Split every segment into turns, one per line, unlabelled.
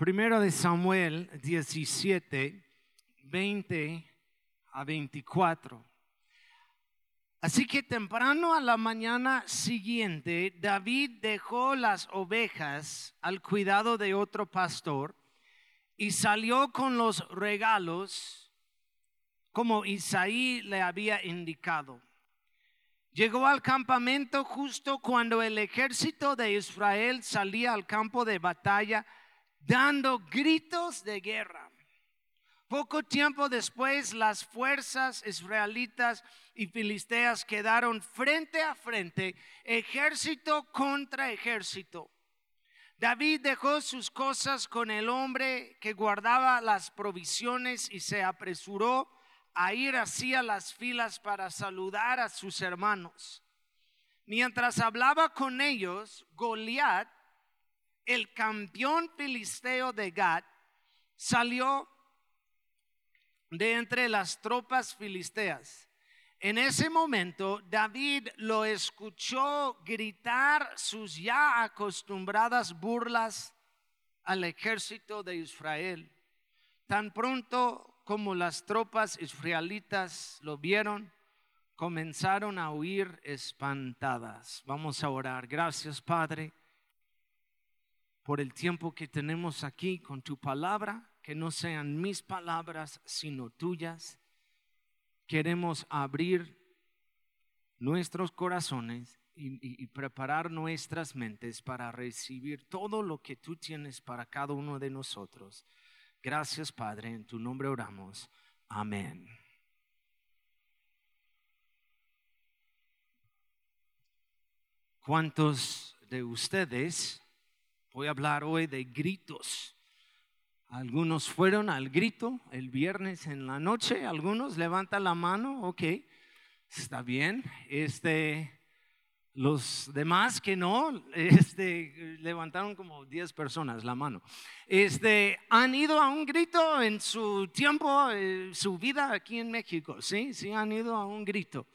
Primero de Samuel 17, 20 a 24. Así que temprano a la mañana siguiente, David dejó las ovejas al cuidado de otro pastor y salió con los regalos como Isaí le había indicado. Llegó al campamento justo cuando el ejército de Israel salía al campo de batalla dando gritos de guerra. Poco tiempo después, las fuerzas israelitas y filisteas quedaron frente a frente, ejército contra ejército. David dejó sus cosas con el hombre que guardaba las provisiones y se apresuró a ir hacia las filas para saludar a sus hermanos. Mientras hablaba con ellos, Goliat, el campeón filisteo de Gad, salió de entre las tropas filisteas. En ese momento David lo escuchó gritar sus ya acostumbradas burlas al ejército de Israel. Tan pronto como las tropas israelitas lo vieron, comenzaron a huir espantadas. Vamos a orar. Gracias, Padre, por el tiempo que tenemos aquí con tu palabra que no sean mis palabras, sino tuyas. Queremos abrir nuestros corazones y, preparar nuestras mentes para recibir todo lo que tú tienes para cada uno de nosotros. Gracias, Padre, en tu nombre oramos. Amén. ¿Cuántos de ustedes, voy a hablar hoy de gritos, algunos fueron al grito el viernes en la noche, algunos levantan la mano, ok, está bien. Este, los demás que no, este, levantaron como 10 personas la mano. Este, han ido a un grito en su tiempo, eh, su vida aquí en México, sí, sí han ido a un grito.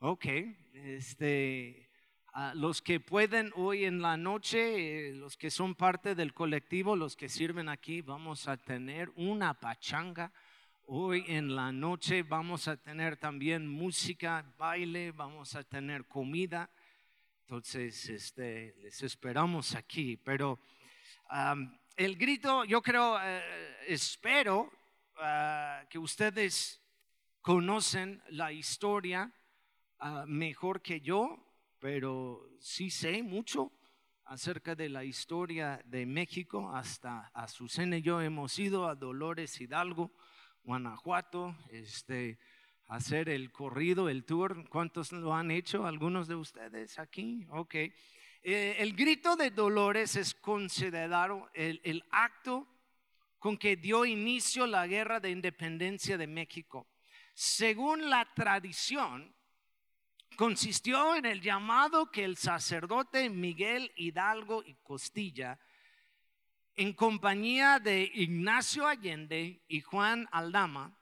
Ok, este, los que pueden hoy en la noche, eh, los que son parte del colectivo, los que sirven aquí, vamos a tener una pachanga. Hoy en la noche vamos a tener también música, baile, vamos a tener comida. Entonces, este, les esperamos aquí. Pero el grito, yo creo, eh, espero ah, que ustedes conocen la historia ah, mejor que yo pero sí sé mucho acerca de la historia de México. Hasta Azucena y yo hemos ido a Dolores Hidalgo, Guanajuato, este, hacer el corrido, el tour. ¿Cuántos lo han hecho? ¿Algunos de ustedes aquí? Ok. Eh, el grito de Dolores es considerado el, el acto con que dio inicio la guerra de independencia de México. Según la tradición, consistió en el llamado que el sacerdote Miguel Hidalgo y Costilla, en compañía de Ignacio Allende y Juan Aldama,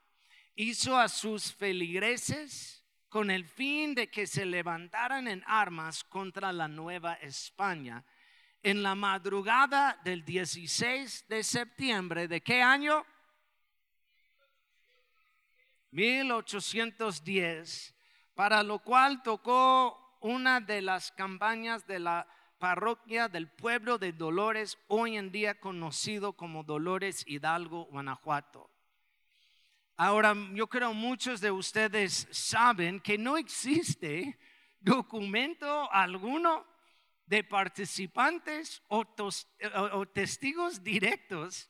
hizo a sus feligreses con el fin de que se levantaran en armas contra la Nueva España en la madrugada del 16 de septiembre de qué año? 1810 para lo cual tocó una de las campañas de la parroquia del pueblo de Dolores, hoy en día conocido como Dolores Hidalgo, Guanajuato. Ahora, yo creo muchos de ustedes saben que no existe documento alguno de participantes o, o, testigos directos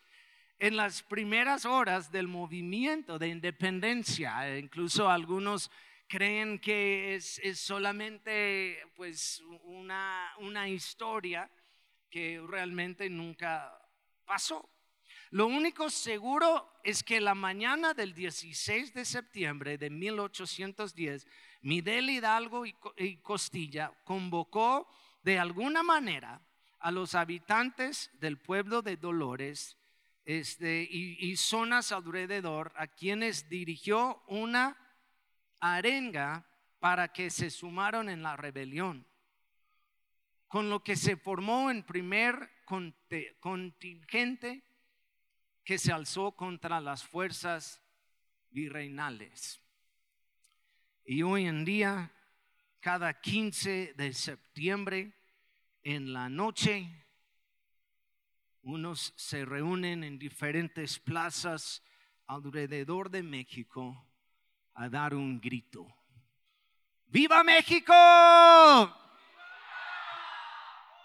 en las primeras horas del movimiento de independencia. Incluso algunos creen que es, solamente pues una, una historia que realmente nunca pasó. Lo único seguro es que la mañana del 16 de septiembre de 1810, Midel Hidalgo y Costilla convocó de alguna manera a los habitantes del pueblo de Dolores este, y, y zonas alrededor, a quienes dirigió una arenga para que se sumaron en la rebelión, con lo que se formó en primer contingente que se alzó contra las fuerzas virreinales. Y hoy en día, cada 15 de septiembre, en la noche, unos se reúnen en diferentes plazas alrededor de México a dar un grito. ¡Viva México!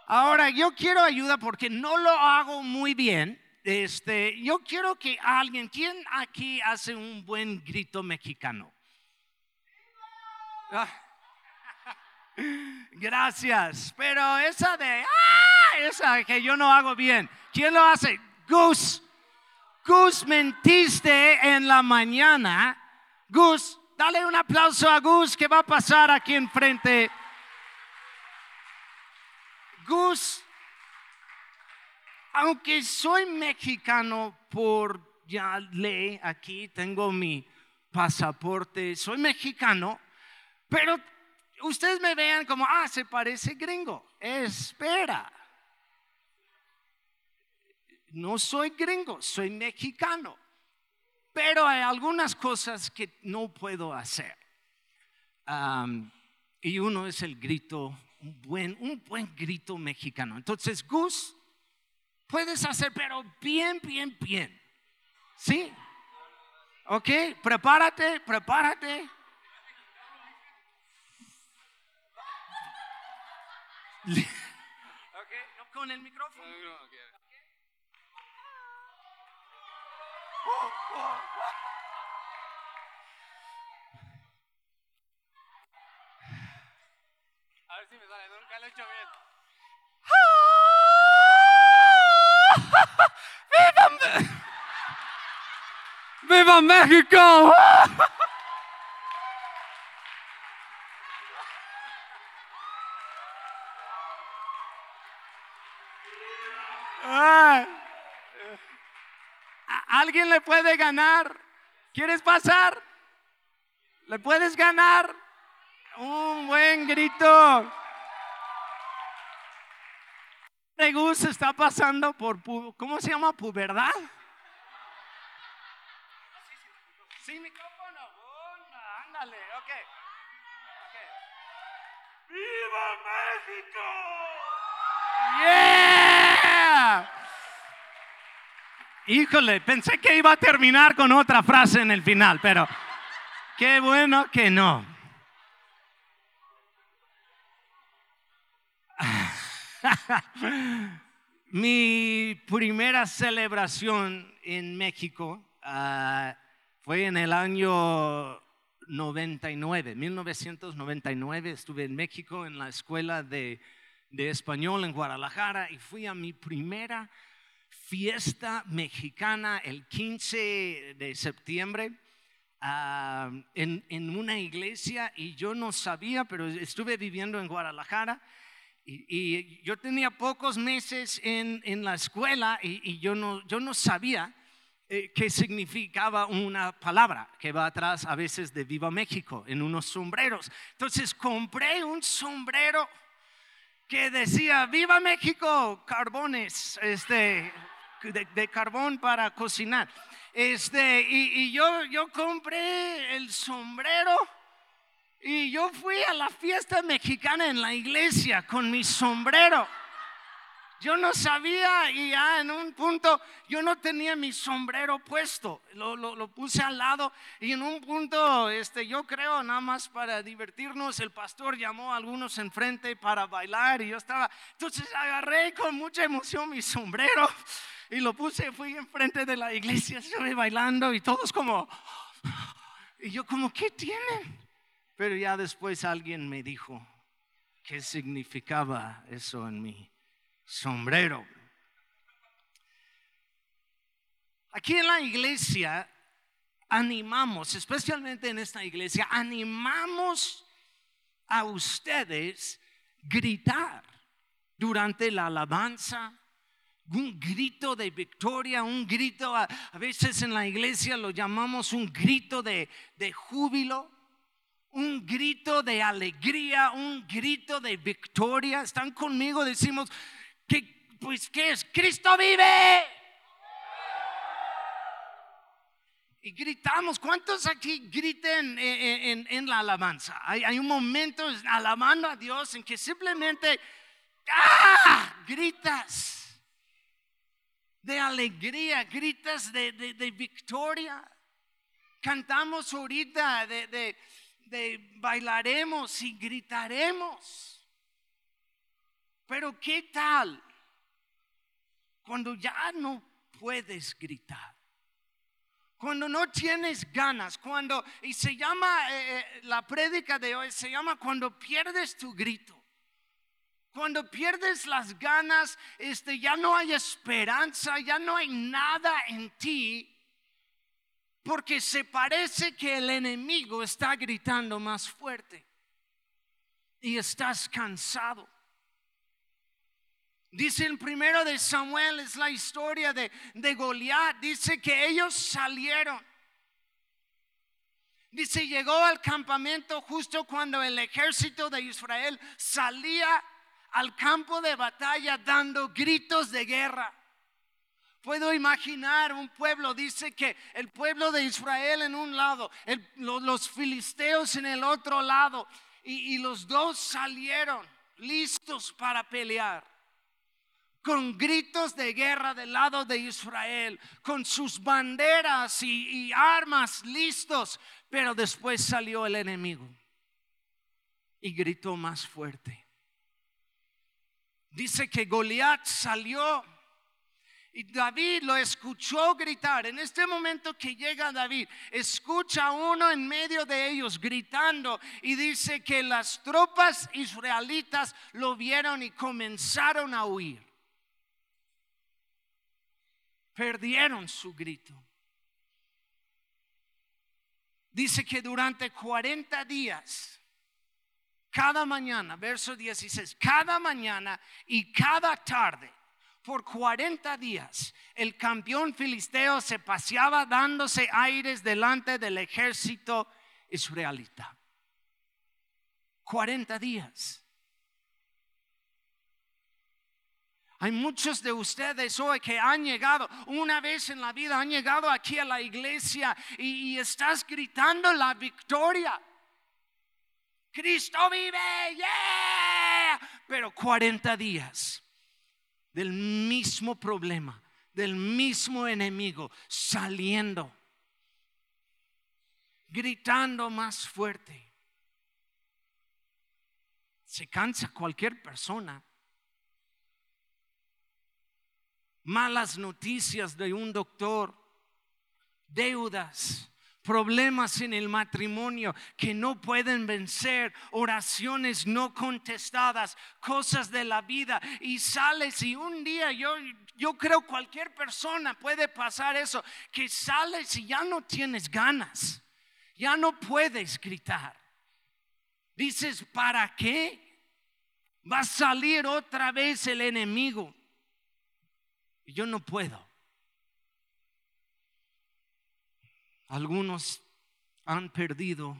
Ahora, yo quiero ayuda porque no lo hago muy bien. Este, yo quiero que alguien, ¿quién aquí hace un buen grito mexicano? Ah. Gracias, pero esa de, ah, esa que yo no hago bien. ¿Quién lo hace? Gus. Gus, mentiste en la mañana. Gus, dale un aplauso a Gus que va a pasar aquí enfrente. Gus, aunque soy mexicano por ya ley, aquí tengo mi pasaporte, soy mexicano, pero ustedes me vean como, ah, se parece gringo. Espera. No soy gringo, soy mexicano. Pero hay algunas cosas que no puedo hacer. y uno es el grito un buen, un buen grito mexicano. Entonces, Gus, puedes hacer, pero bien, bien, bien. ¿Sí? ¿Ok? Prepárate, prepárate. ok, no con el micrófono.
Bien. ¡Viva, ¡Viva México!
¿Alguien le puede ganar? ¿Quieres pasar? ¿Le puedes ganar? Un buen grito. Gus está pasando por, ¿cómo se llama? ¿Puberdad? Sí, micrófono. ándale, ok. ¡Viva México! ¡Yeah! Híjole, pensé que iba a terminar con otra frase en el final, pero qué bueno que no. Mi primera celebración en México ah, fue en el año 99, 1999. Estuve en México en la escuela de, español en Guadalajara y fui a mi primera fiesta mexicana el 15 de septiembre. Ah, en, en, una iglesia y yo no sabía, pero estuve viviendo en Guadalajara y, yo tenía pocos meses en, la escuela y, yo, no, yo no sabía eh, qué significaba una palabra que va atrás a veces de Viva México en unos sombreros. Entonces compré un sombrero que decía Viva México, carbones, este, de, carbón para cocinar. Este, y, y yo, yo compré el sombrero y yo fui a la fiesta mexicana en la iglesia con mi sombrero. Yo no sabía y ya en un punto yo no tenía mi sombrero puesto, lo, lo, puse al lado y en un punto, este, yo creo nada más para divertirnos, el pastor llamó a algunos enfrente para bailar y yo estaba, entonces agarré con mucha emoción mi sombrero y lo puse, fui enfrente de la iglesia, estuve bailando y todos como, y yo como, ¿qué tienen? Pero ya después alguien me dijo qué significaba eso en mi sombrero. Aquí en la iglesia animamos, especialmente en esta iglesia, animamos a ustedes gritar durante la alabanza, un grito de victoria, un grito, a, veces en la iglesia lo llamamos un grito de, de júbilo un grito de alegría, un grito de victoria. ¿Están conmigo? Decimos que, pues, ¿qué es? Cristo vive. y gritamos. ¿Cuántos aquí griten en, en- en la alabanza? Hay, hay un momento alabando a Dios en que simplemente ¡ah! gritas de alegría, gritas de, de- de victoria. Cantamos ahorita de, de- de bailaremos y gritaremos. Pero ¿qué tal cuando ya no puedes gritar? Cuando no tienes ganas, cuando, y se llama, eh, eh, la prédica de hoy se llama cuando pierdes tu grito. Cuando pierdes las ganas, este, ya no hay esperanza, ya no hay nada en ti, porque se parece que el enemigo está gritando más fuerte y estás cansado. Dice el primero de Samuel, es la historia de, de Goliat. Dice que ellos salieron. Dice, llegó al campamento justo cuando el ejército de Israel salía al campo de batalla dando gritos de guerra. Puedo imaginar un pueblo, dice que el pueblo de Israel en un lado, los filisteos en el otro lado, y, y los dos salieron listos para pelear con gritos de guerra del lado de Israel, con sus banderas y, y armas listos, pero después salió el enemigo y gritó más fuerte. Dice que Goliat salió y David lo escuchó gritar. En este momento que llega David, escucha a uno en medio de ellos gritando y dice que las tropas israelitas lo vieron y comenzaron a huir perdieron su grito. Dice que durante 40 días, cada mañana, verso 16, cada mañana y cada tarde, por 40 días, el campeón filisteo se paseaba dándose aires delante del ejército israelita. 40 días. Hay muchos de ustedes hoy que han llegado, una vez en la vida, han llegado aquí a la iglesia y, estás gritando la victoria. Cristo vive, yeah. Pero 40 días del mismo problema, del mismo enemigo, saliendo, gritando más fuerte. Se cansa cualquier persona. malas noticias de un doctor, deudas, problemas en el matrimonio que no pueden vencer, oraciones no contestadas, cosas de la vida y sales y un día yo yo creo cualquier persona puede pasar eso, que sales y ya no tienes ganas, ya no puedes gritar. Dices, ¿para qué? Va a salir otra vez el enemigo. Y yo no puedo. Algunos han perdido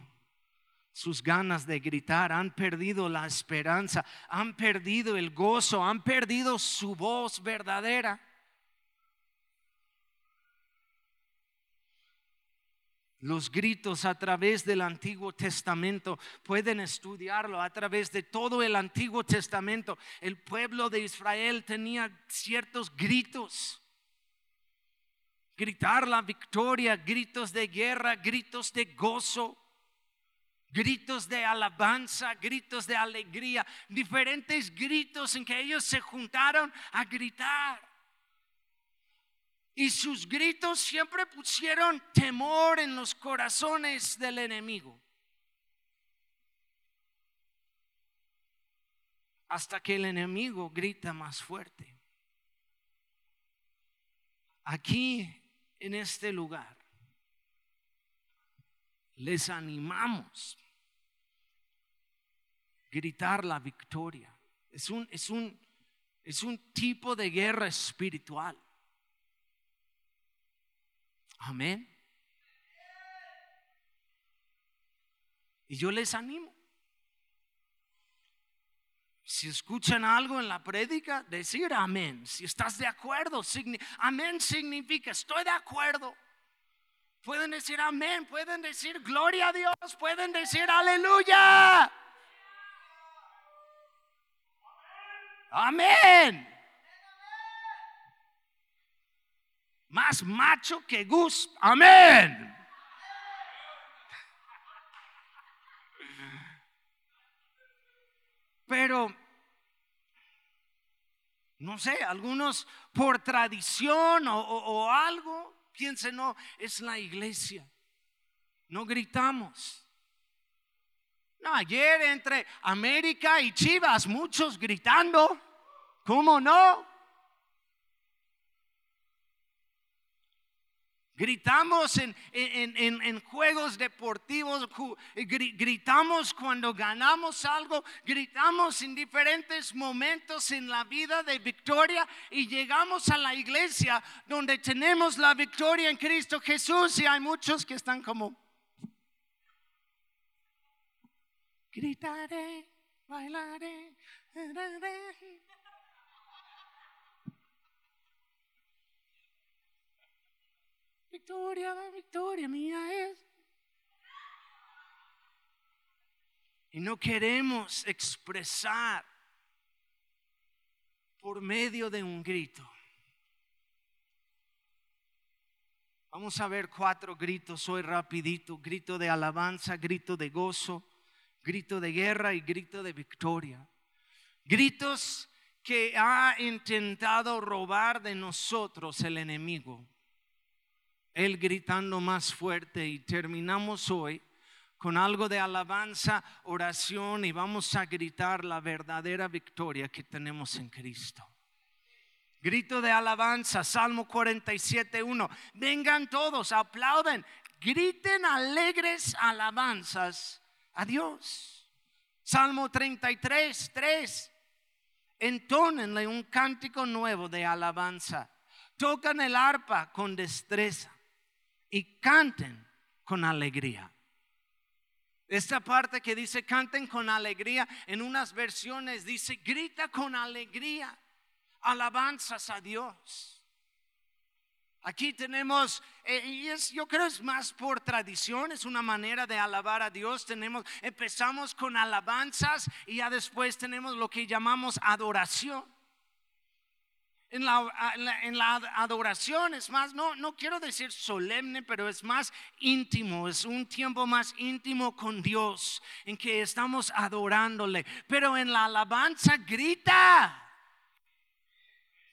sus ganas de gritar, han perdido la esperanza, han perdido el gozo, han perdido su voz verdadera. Los gritos a través del Antiguo Testamento pueden estudiarlo a través de todo el Antiguo Testamento. El pueblo de Israel tenía ciertos gritos. Gritar la victoria, gritos de guerra, gritos de gozo, gritos de alabanza, gritos de alegría, diferentes gritos en que ellos se juntaron a gritar. Y sus gritos siempre pusieron temor en los corazones del enemigo. Hasta que el enemigo grita más fuerte. Aquí, en este lugar, les animamos gritar la victoria. Es un, es un, es un tipo de guerra espiritual. Amén. Y yo les animo. Si escuchan algo en la prédica, decir amén. Si estás de acuerdo, amén significa estoy de acuerdo. Pueden decir amén, pueden decir gloria a Dios, pueden decir aleluya. Amén. Más macho que Gus. Amén. Pero, no sé, algunos por tradición o, algo, piensen, no, es la iglesia. No gritamos. No, ayer entre América y Chivas, muchos gritando. ¿Cómo no? Gritamos en, en- en- en juegos deportivos, gritamos cuando ganamos algo, gritamos en diferentes momentos en la vida de victoria y llegamos a la iglesia donde tenemos la victoria en Cristo Jesús y hay muchos que están como, gritaré, bailaré. daré". Victoria, victoria mía es. Y no queremos expresar por medio de un grito. Vamos a ver cuatro gritos hoy rapidito. Grito de alabanza, grito de gozo, grito de guerra y grito de victoria. Gritos que ha intentado robar de nosotros el enemigo. Él gritando más fuerte y terminamos hoy con algo de alabanza, oración y vamos a gritar la verdadera victoria que tenemos en Cristo. Grito de alabanza, Salmo 47, 1. Vengan todos, aplauden, griten alegres alabanzas a Dios. Salmo 33, 3. Entónenle un cántico nuevo de alabanza. Tocan el arpa con destreza y canten con alegría. Esta parte que dice canten con alegría, en unas versiones dice grita con alegría, alabanzas a Dios. Aquí tenemos, eh, y es, yo creo es más por tradición, es una manera de alabar a Dios. Tenemos, empezamos con alabanzas y ya después tenemos lo que llamamos adoración. En la, adoración es más, no, no quiero decir solemne, pero es más íntimo, es un tiempo más íntimo con Dios, en que estamos adorándole. Pero en la alabanza grita,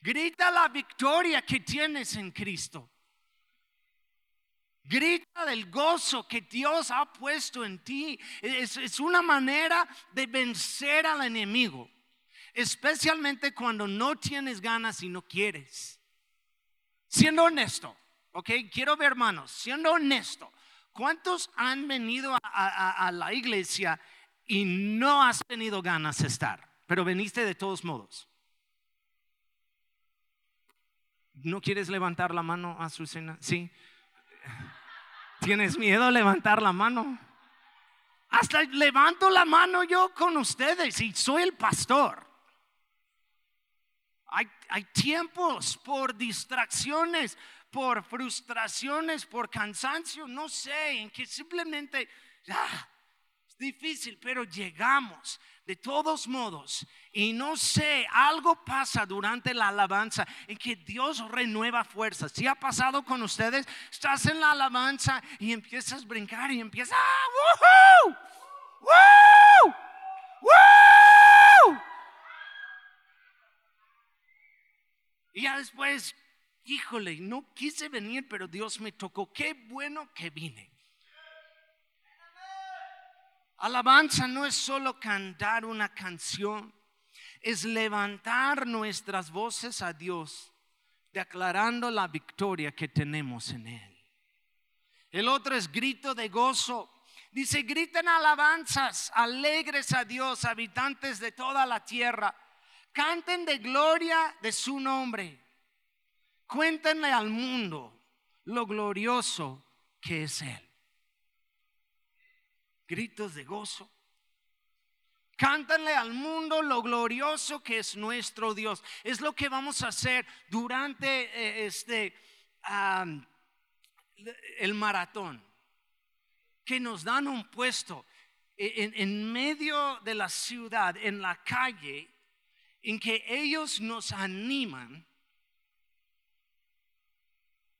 grita la victoria que tienes en Cristo. Grita del gozo que Dios ha puesto en ti. Es una manera de vencer al enemigo. Especialmente cuando no tienes ganas y no quieres. Siendo honesto, ok, quiero ver hermanos, siendo honesto, ¿cuántos han venido a, a- a la iglesia y no has tenido ganas de estar? Pero veniste de todos modos. ¿No quieres levantar la mano, Azucena? Sí. ¿Tienes miedo a levantar la mano? Hasta levanto la mano yo con ustedes y soy el pastor. Hay, tiempos por distracciones, por frustraciones, por cansancio, no sé, en que simplemente es difícil, pero llegamos de todos modos. Y no sé, algo pasa durante la alabanza en que Dios renueva fuerzas. Si ha pasado con ustedes, estás en la alabanza y empiezas a brincar y empiezas, ¡ah, woohoo! ¡Woo! ¡Woo! Y ya después, híjole, no quise venir, pero Dios me tocó. Qué bueno que vine. Alabanza no es solo cantar una canción, es levantar nuestras voces a Dios, declarando la victoria que tenemos en Él. El otro es grito de gozo. Dice, griten alabanzas, alegres a Dios, habitantes de toda la tierra. Canten de gloria de su nombre. Cuéntenle al mundo lo glorioso que es Él. Gritos de gozo. Cántanle al mundo lo glorioso que es nuestro Dios. Es lo que vamos a hacer durante eh, este, el maratón, que nos dan un puesto en, en medio de la ciudad, en la calle, en que ellos nos animan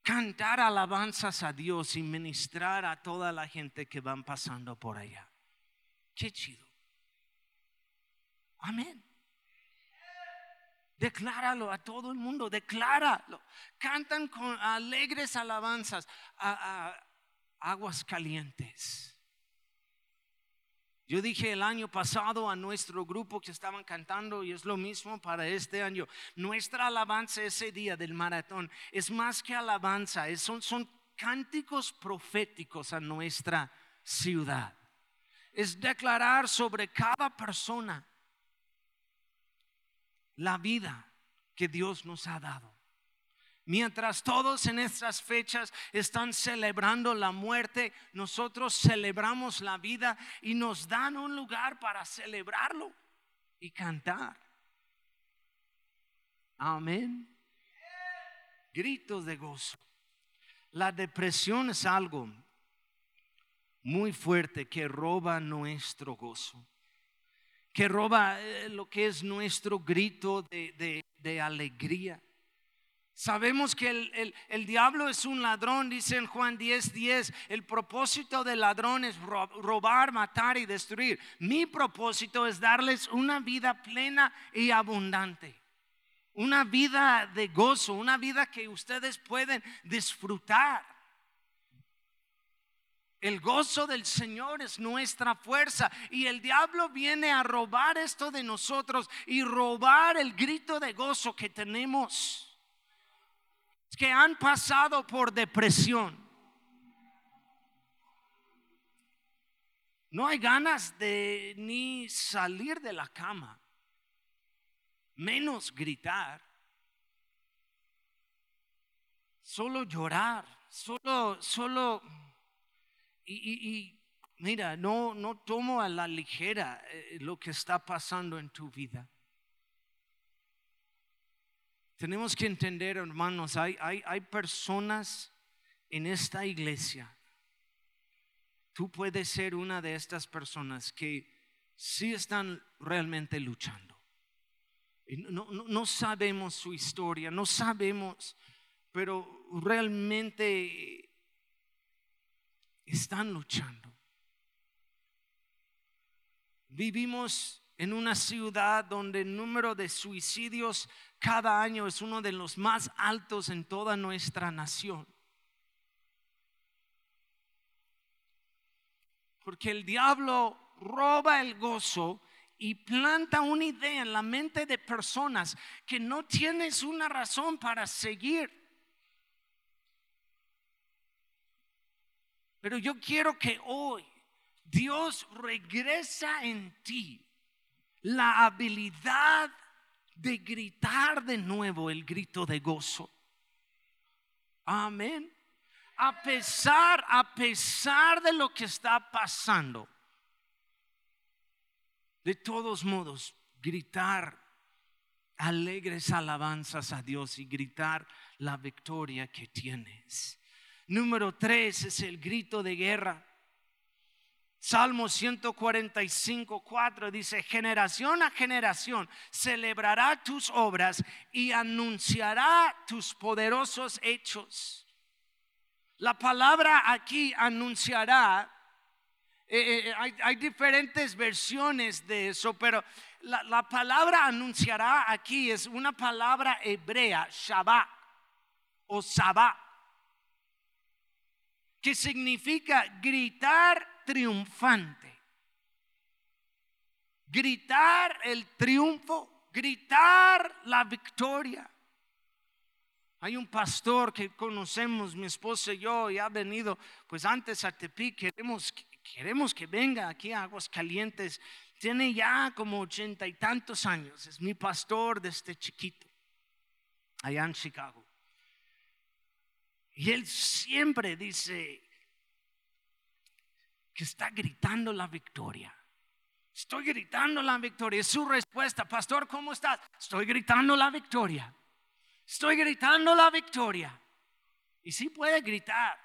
cantar alabanzas a Dios y ministrar a toda la gente que van pasando por allá. Qué chido. Amén. Decláralo a todo el mundo, decláralo. Cantan con alegres alabanzas a, a aguas calientes. Yo dije el año pasado a nuestro grupo que estaban cantando y es lo mismo para este año. Nuestra alabanza ese día del maratón es más que alabanza, son, son cánticos proféticos a nuestra ciudad. Es declarar sobre cada persona la vida que Dios nos ha dado. Mientras todos en estas fechas están celebrando la muerte, nosotros celebramos la vida y nos dan un lugar para celebrarlo y cantar. Amén. Gritos de gozo. La depresión es algo muy fuerte que roba nuestro gozo, que roba eh, lo que es nuestro grito de, alegría. Sabemos que el, diablo es un ladrón, dice en Juan 10:10. 10, el propósito del ladrón es robar, matar y destruir. Mi propósito es darles una vida plena y abundante. Una vida de gozo, una vida que ustedes pueden disfrutar. El gozo del Señor es nuestra fuerza y el diablo viene a robar esto de nosotros y robar el grito de gozo que tenemos. Que han pasado por depresión. No hay ganas de ni salir de la cama, menos gritar, solo llorar, solo, solo y, mira, no, no tomo a la ligera eh, lo que está pasando en tu vida. Tenemos que entender, hermanos, hay, hay, hay personas en esta iglesia. Tú puedes ser una de estas personas que sí están realmente luchando. No, no, no, sabemos su historia, no sabemos, pero realmente están luchando. Vivimos en una ciudad donde el número de suicidios cada año es uno de los más altos en toda nuestra nación. Porque el diablo roba el gozo y planta una idea en la mente de personas que no tienes una razón para seguir. Pero yo quiero que hoy Dios regresa en ti la habilidad de gritar de nuevo el grito de gozo. Amén. A pesar, a pesar de lo que está pasando, de todos modos, gritar alegres alabanzas a Dios y gritar la victoria que tienes. Número tres es el grito de guerra. Salmo 145, 4 dice, generación a generación celebrará tus obras y anunciará tus poderosos hechos. La palabra aquí anunciará, eh, eh, eh, hay, diferentes versiones de eso, pero la, la palabra anunciará aquí es una palabra hebrea, Shabbat o Sabá que significa gritar triunfante. Gritar el triunfo, gritar la victoria. Hay un pastor que conocemos, mi esposa y yo, y ha venido, pues antes a Tepic, queremos, queremos que venga aquí a Aguas Calientes. Tiene ya como ochenta y tantos años, es mi pastor desde chiquito, allá en Chicago. Y él siempre dice que está gritando la victoria. Estoy gritando la victoria. Es su respuesta, pastor, ¿cómo estás? Estoy gritando la victoria. Estoy gritando la victoria. Y sí puede gritar,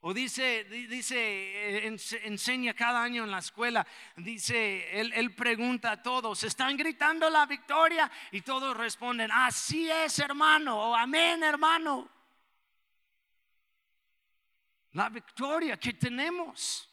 O dice, di- dice, eh, ens- enseña cada año en la escuela, dice, él, él pregunta a todos, ¿están gritando la victoria? Y todos responden, así es hermano, o amén hermano. La victoria que tenemos.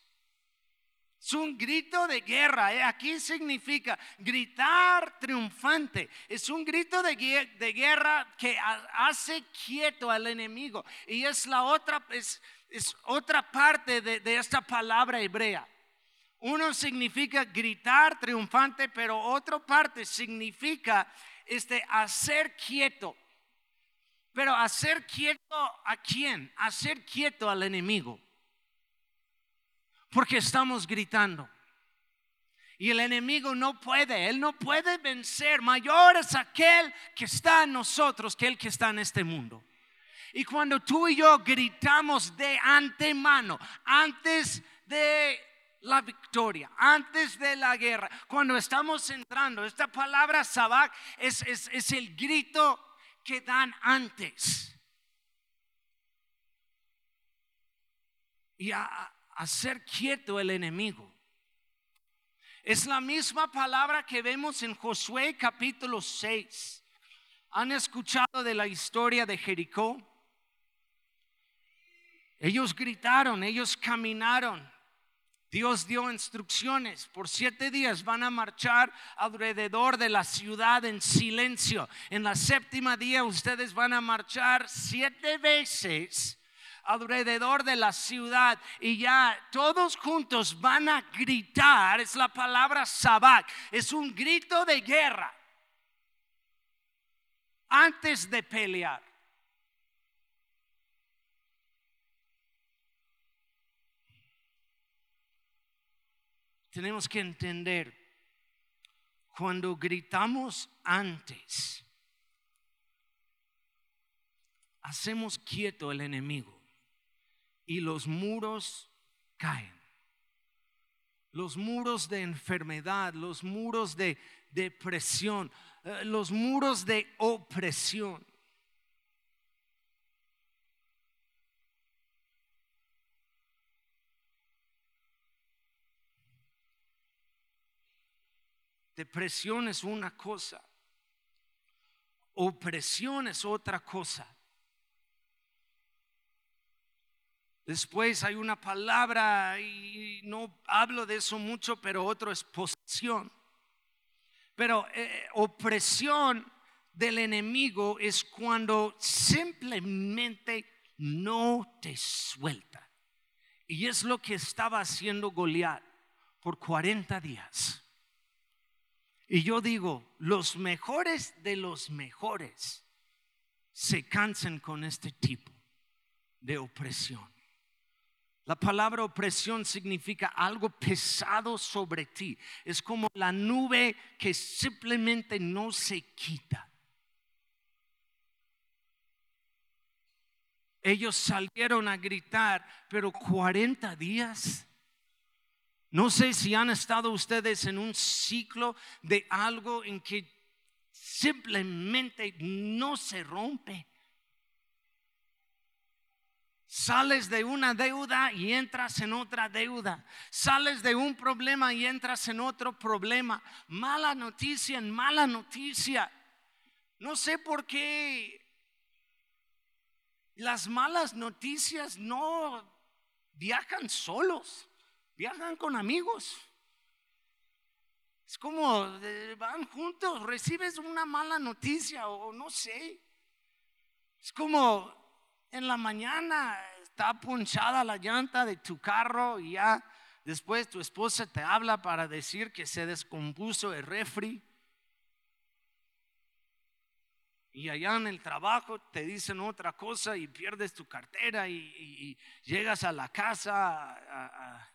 Es un grito de guerra. ¿eh? Aquí significa gritar triunfante. Es un grito de, gue- de guerra que ha- hace quieto al enemigo. Y es la otra, es, es otra parte de, de esta palabra hebrea. Uno significa gritar triunfante, pero otra parte significa este, hacer quieto. Pero hacer quieto a quién? Hacer quieto al enemigo. Porque estamos gritando. Y el enemigo no puede, él no puede vencer. Mayor es aquel que está en nosotros que el que está en este mundo. Y cuando tú y yo gritamos de antemano, antes de la victoria, antes de la guerra, cuando estamos entrando, esta palabra sabak es, es, es el grito que dan antes. Y a, hacer quieto el enemigo. Es la misma palabra que vemos en Josué capítulo 6. ¿Han escuchado de la historia de Jericó? Ellos gritaron, ellos caminaron. Dios dio instrucciones. Por siete días van a marchar alrededor de la ciudad en silencio. En la séptima día ustedes van a marchar siete veces alrededor de la ciudad y ya todos juntos van a gritar. Es la palabra sabak. Es un grito de guerra antes de pelear. Tenemos que entender, cuando gritamos antes, hacemos quieto el enemigo y los muros caen. Los muros de enfermedad, los muros de depresión, eh, los muros de opresión. Depresión es una cosa, opresión es otra cosa. Después hay una palabra y no hablo de eso mucho, pero otro es posesión. Pero eh, opresión del enemigo es cuando simplemente no te suelta. Y es lo que estaba haciendo Goliat por 40 días. Y yo digo, los mejores de los mejores se cansan con este tipo de opresión. La palabra opresión significa algo pesado sobre ti. Es como la nube que simplemente no se quita. Ellos salieron a gritar, pero 40 días. No sé si han estado ustedes en un ciclo de algo en que simplemente no se rompe. Sales de una deuda y entras en otra deuda. Sales de un problema y entras en otro problema. Mala noticia en mala noticia. No sé por qué las malas noticias no viajan solos, viajan con amigos. Es como eh, van juntos, recibes una mala noticia o no sé. Es como en la mañana está punchada la llanta de tu carro y ya después tu esposa te habla para decir que se descompuso el refri. Y allá en el trabajo te dicen otra cosa y pierdes tu cartera y, llegas a la casa. a-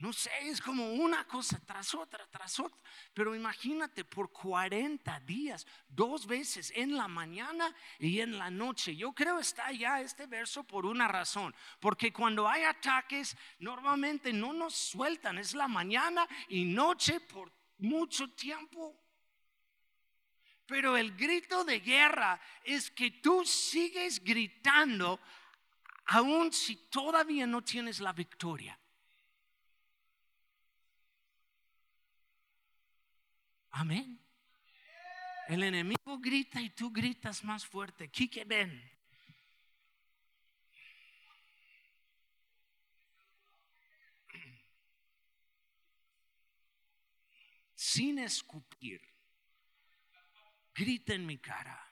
no sé, es como una cosa tras otra, tras otra. Pero imagínate por 40 días, dos veces en la mañana y en la noche. Yo creo está ya este verso por una razón. Porque cuando hay ataques, normalmente no nos sueltan. Es la mañana y noche por mucho tiempo. Pero el grito de guerra es que tú sigues gritando aun si todavía no tienes la victoria. Amén. El enemigo grita y tú gritas más fuerte. Quique, ven. Sin escupir, grita en mi cara.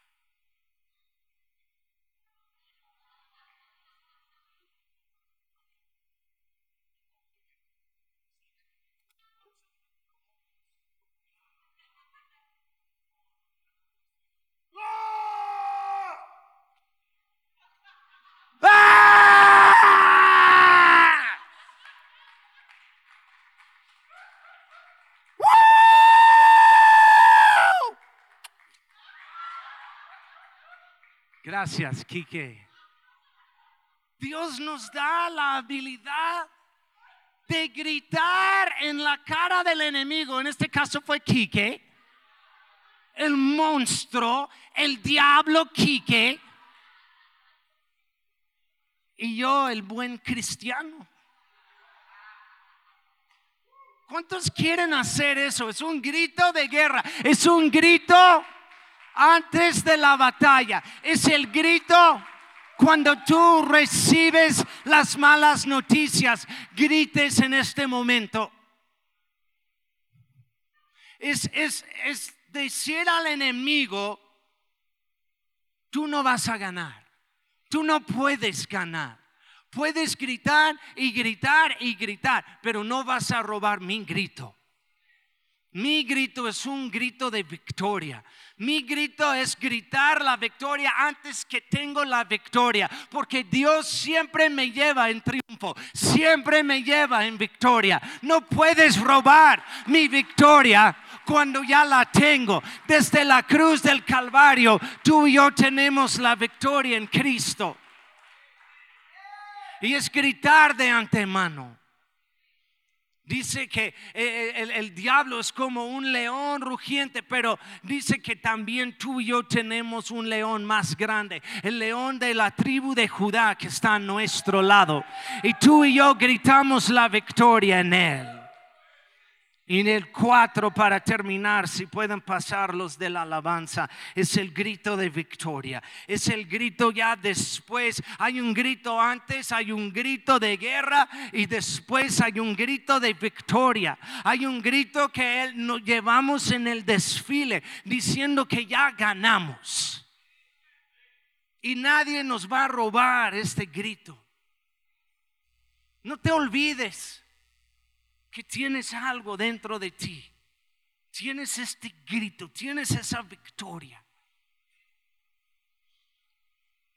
Gracias, Quique. Dios nos da la habilidad de gritar en la cara del enemigo. En este caso fue Quique. El monstruo, el diablo Quique. Y yo, el buen cristiano. ¿Cuántos quieren hacer eso? Es un grito de guerra. Es un grito antes de la batalla. Es el grito cuando tú recibes las malas noticias. Grites en este momento. Es, es, decir al enemigo, tú no vas a ganar. Tú no puedes ganar. Puedes gritar y gritar y gritar, pero no vas a robar mi grito. Mi grito es un grito de victoria. Mi grito es gritar la victoria antes que tengo la victoria, porque Dios siempre me lleva en triunfo, siempre me lleva en victoria. No puedes robar mi victoria cuando ya la tengo. Desde la cruz del Calvario, tú y yo tenemos la victoria en Cristo. Y es gritar de antemano. Dice que eh, el, el diablo es como un león rugiente, pero dice que también tú y yo tenemos un león más grande, el león de la tribu de Judá que está a nuestro lado. Y tú y yo gritamos la victoria en él. Y en el 4 para terminar, si pueden pasar los de la alabanza, es el grito de victoria. Es el grito ya después. Hay un grito antes, hay un grito de guerra y después hay un grito de victoria. Hay un grito que él nos llevamos en el desfile diciendo que ya ganamos. Y nadie nos va a robar este grito. No te olvides tienes algo dentro de ti. Tienes este grito, tienes esa victoria.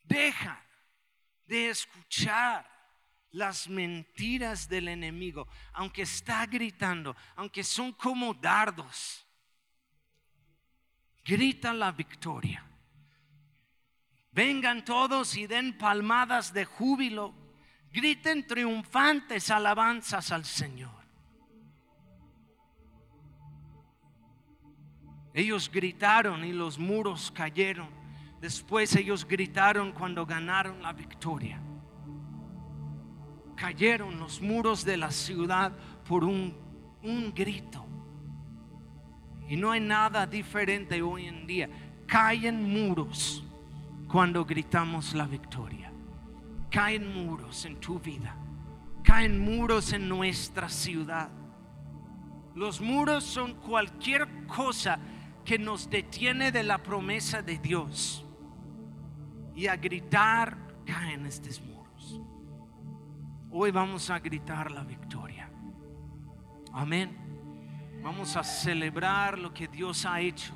Deja de escuchar las mentiras del enemigo, aunque está gritando, aunque son como dardos. Grita la victoria. Vengan todos y den palmadas de júbilo. Griten triunfantes alabanzas al Señor. Ellos gritaron y los muros cayeron. Después ellos gritaron cuando ganaron la victoria. Cayeron los muros de la ciudad por un, un grito. Y no hay nada diferente hoy en día. Caen muros cuando gritamos la victoria. Caen muros en tu vida. Caen muros en nuestra ciudad. Los muros son cualquier cosa que nos detiene de la promesa de Dios. Y a gritar caen estos muros. Hoy vamos a gritar la victoria. Amén. Vamos a celebrar lo que Dios ha hecho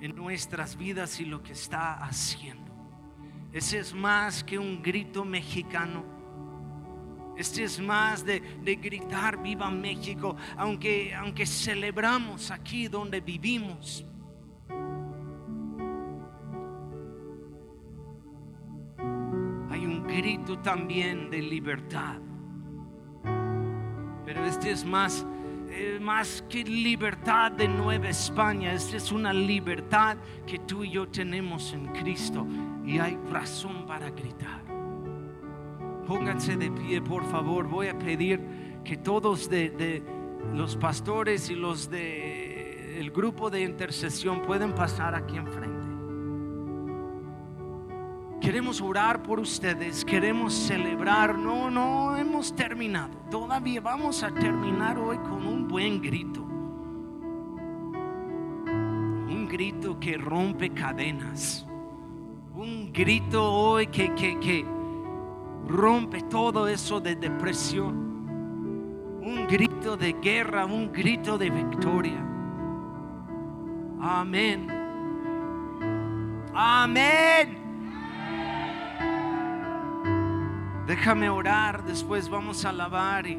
en nuestras vidas y lo que está haciendo. Ese es más que un grito mexicano. Este es más de, gritar viva México, aunque, aunque celebramos aquí donde vivimos. Hay un grito también de libertad. Pero este es más, eh, más que libertad de Nueva España. Esta es una libertad que tú y yo tenemos en Cristo. Y hay razón para gritar. Pónganse de pie, por favor. Voy a pedir que todos de, los pastores y los de el grupo de intercesión pueden pasar aquí enfrente. Queremos orar por ustedes, queremos celebrar. No, no hemos terminado. Todavía vamos a terminar hoy con un buen grito. Un grito que rompe cadenas. Un grito hoy que, que, que rompe todo eso de depresión. Un grito de guerra, un grito de victoria. Amén. Amén. Déjame orar, después vamos a alabar y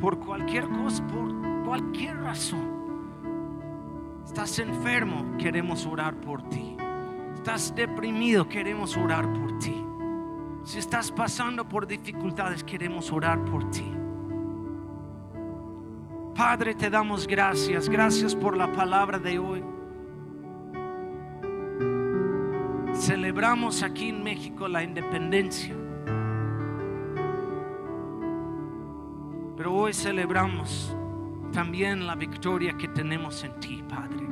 por cualquier cosa, por cualquier razón. Estás enfermo, queremos orar por ti. Estás deprimido, queremos orar por ti. Si estás pasando por dificultades, queremos orar por ti. Padre, te damos gracias. Gracias por la palabra de hoy. Celebramos aquí en México la independencia. Pero hoy celebramos también la victoria que tenemos en ti, Padre.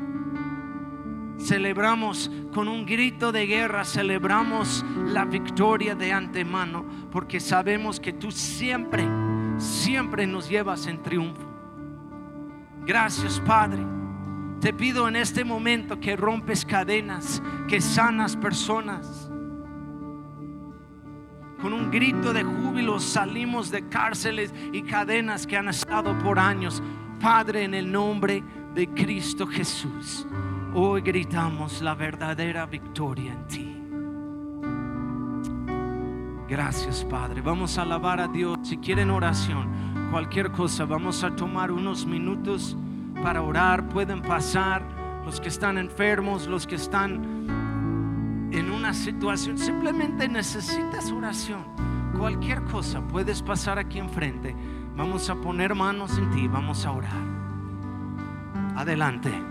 Celebramos con un grito de guerra, celebramos la victoria de antemano, porque sabemos que tú siempre, siempre nos llevas en triunfo. Gracias, Padre. Te pido en este momento que rompes cadenas, que sanas personas. Con un grito de júbilo salimos de cárceles y cadenas que han estado por años. Padre, en el nombre de Cristo Jesús, hoy gritamos la verdadera victoria en ti. Gracias, Padre. Vamos a alabar a Dios. Si quieren oración, cualquier cosa, vamos a tomar unos minutos para orar. Pueden pasar los que están enfermos, los que están en una situación. Simplemente necesitas oración. Cualquier cosa, puedes pasar aquí enfrente. Vamos a poner manos en ti, vamos a orar. Adelante.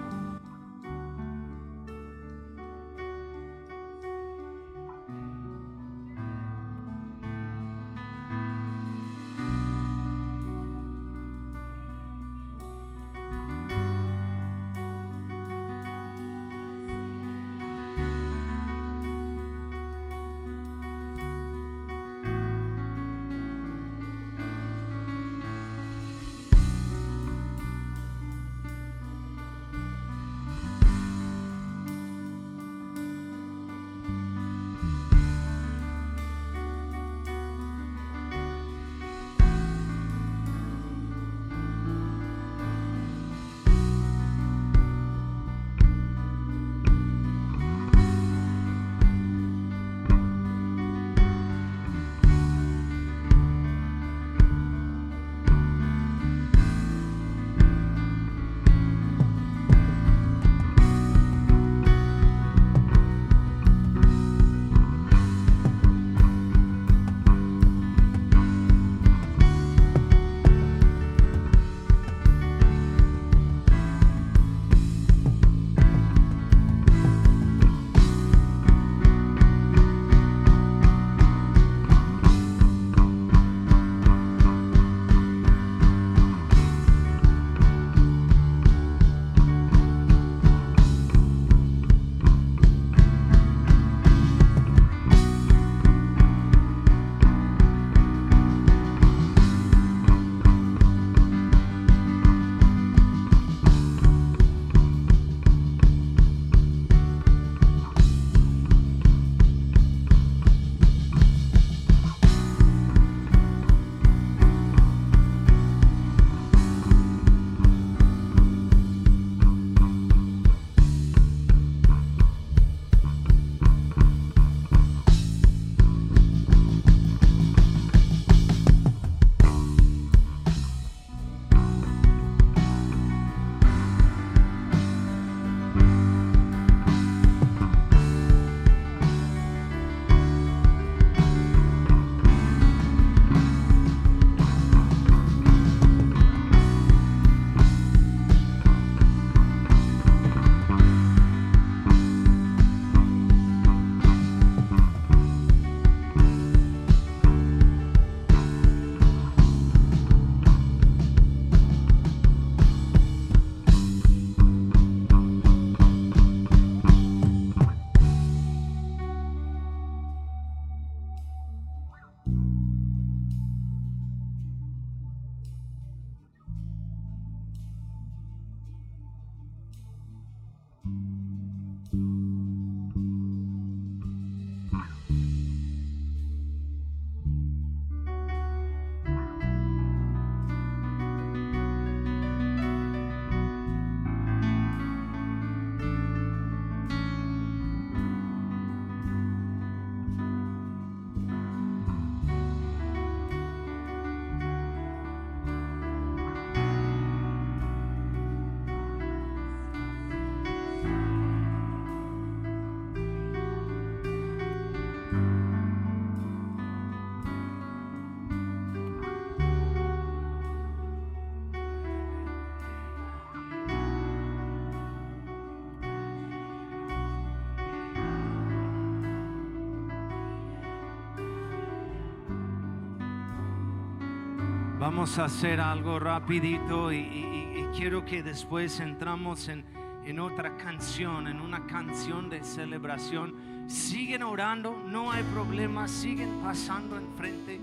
Vamos a hacer algo rapidito y, quiero que después entramos en, en otra canción, en una canción de celebración. Siguen orando, no hay problema, siguen pasando enfrente,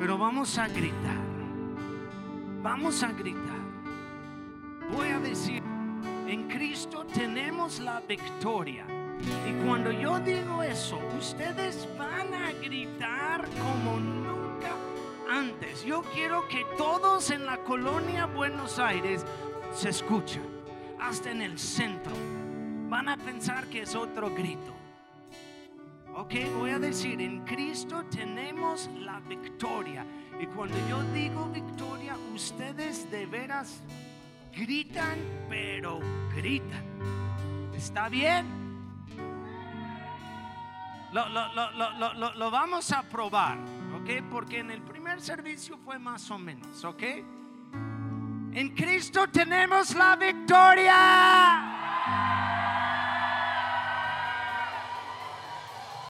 pero vamos a gritar, vamos a gritar. Voy a decir, en Cristo tenemos la victoria. Y cuando yo digo eso, ustedes van a gritar como antes. Yo quiero que todos en la colonia Buenos Aires se escuchen, hasta en el centro. Van a pensar que es otro grito. Ok, voy a decir, en Cristo tenemos la victoria. Y cuando yo digo victoria, ustedes de veras gritan, pero gritan. ¿Está bien? Lo, lo- lo- lo- vamos a probar, Porque en el primer servicio fue más o menos, ¿ok? En Cristo tenemos la victoria.